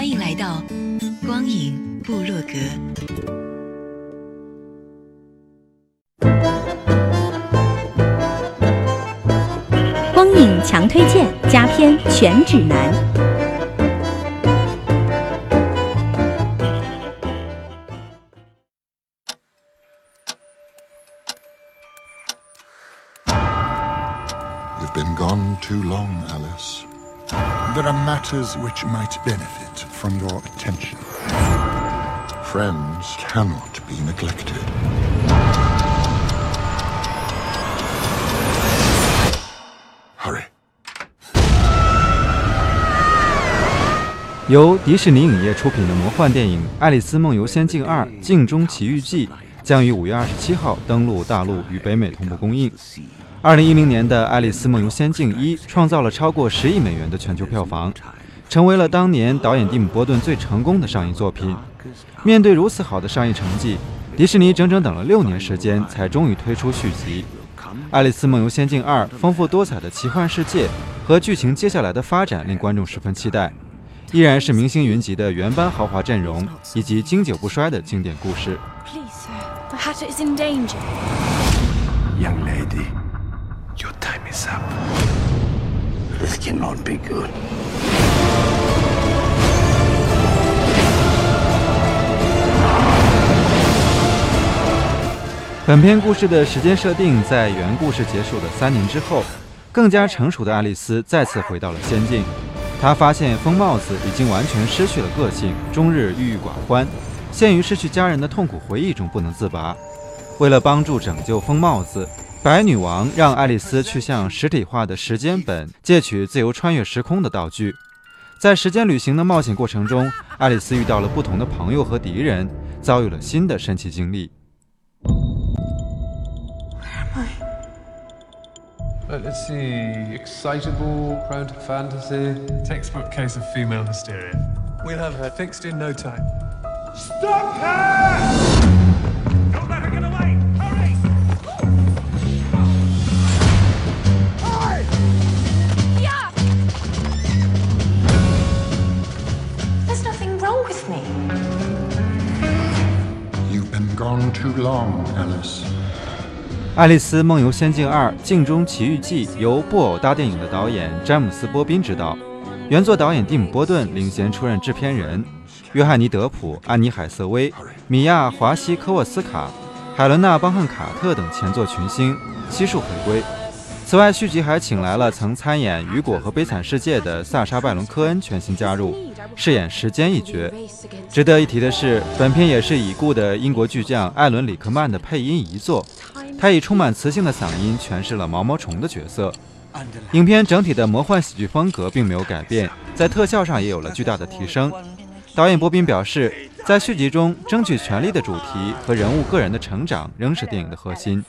欢迎来到。光影部落格，光影强推荐佳片全指南。You've been gone too long, Alice. There are matters which might benefit from your attention. Friends cannot be neglected. Hurry. 由迪士尼影业出品的魔幻电影《爱丽丝梦游仙境二：镜中奇遇记》将于五月二十七号登陆大陆与北美同步公映。二零一零年的《爱丽丝梦游仙境一》创造了超过十亿美元的全球票房。成为了当年导演蒂姆·波顿最成功的上映作品。面对如此好的商业成绩，迪士尼整整等了六年时间，才终于推出续集《爱丽丝梦游仙境二》。丰富多彩的奇幻世界和剧情接下来的发展令观众十分期待。依然是明星云集的原班豪华阵容，以及经久不衰的经典故事。Young lady, your time is up. This cannot be good. 本片故事的时间设定在原故事结束的三年之后，更加成熟的爱丽丝再次回到了仙境。她发现疯帽子已经完全失去了个性，终日郁郁寡欢，陷于失去家人的痛苦回忆中不能自拔。为了帮助拯救疯帽子，白女王让爱丽丝去向实体化的时间本借取自由穿越时空的道具。在时间旅行的冒险过程中，爱丽丝遇到了不同的朋友和敌人，遭遇了新的神奇经历。Let's see. Excitable, prone to fantasy. Textbook case of female hysteria. We'll have her fixed in no time. Stop her! Don't let her get away! Hurry! Hi! Yeah! There's nothing wrong with me. You've been gone too long, Alice.《爱丽丝梦游仙境二：镜中奇遇记》由布偶大电影的导演詹姆斯·波宾执导，原作导演蒂姆·波顿领衔出任制片人，约翰尼·德普、安妮·海瑟薇、米娅·华西科沃斯卡、海伦娜·邦汉卡特等前作群星悉数回归。此外，续集还请来了曾参演《雨果》和《悲惨世界》的萨莎·拜伦科恩全新加入，饰演时间一角。值得一提的是，本片也是已故的英国巨匠艾伦·里克曼的配音遗作。他以充满磁性的嗓音诠释了毛毛虫的角色。影片整体的魔幻喜剧风格并没有改变，在特效上也有了巨大的提升。导演波宾表示，在续集中争取权力的主题和人物个人的成长仍是电影的核心。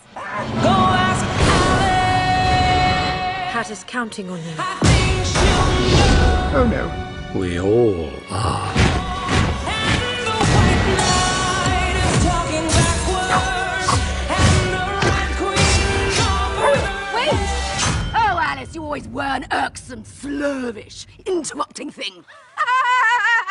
always were an irksome, slurvish, interrupting thing.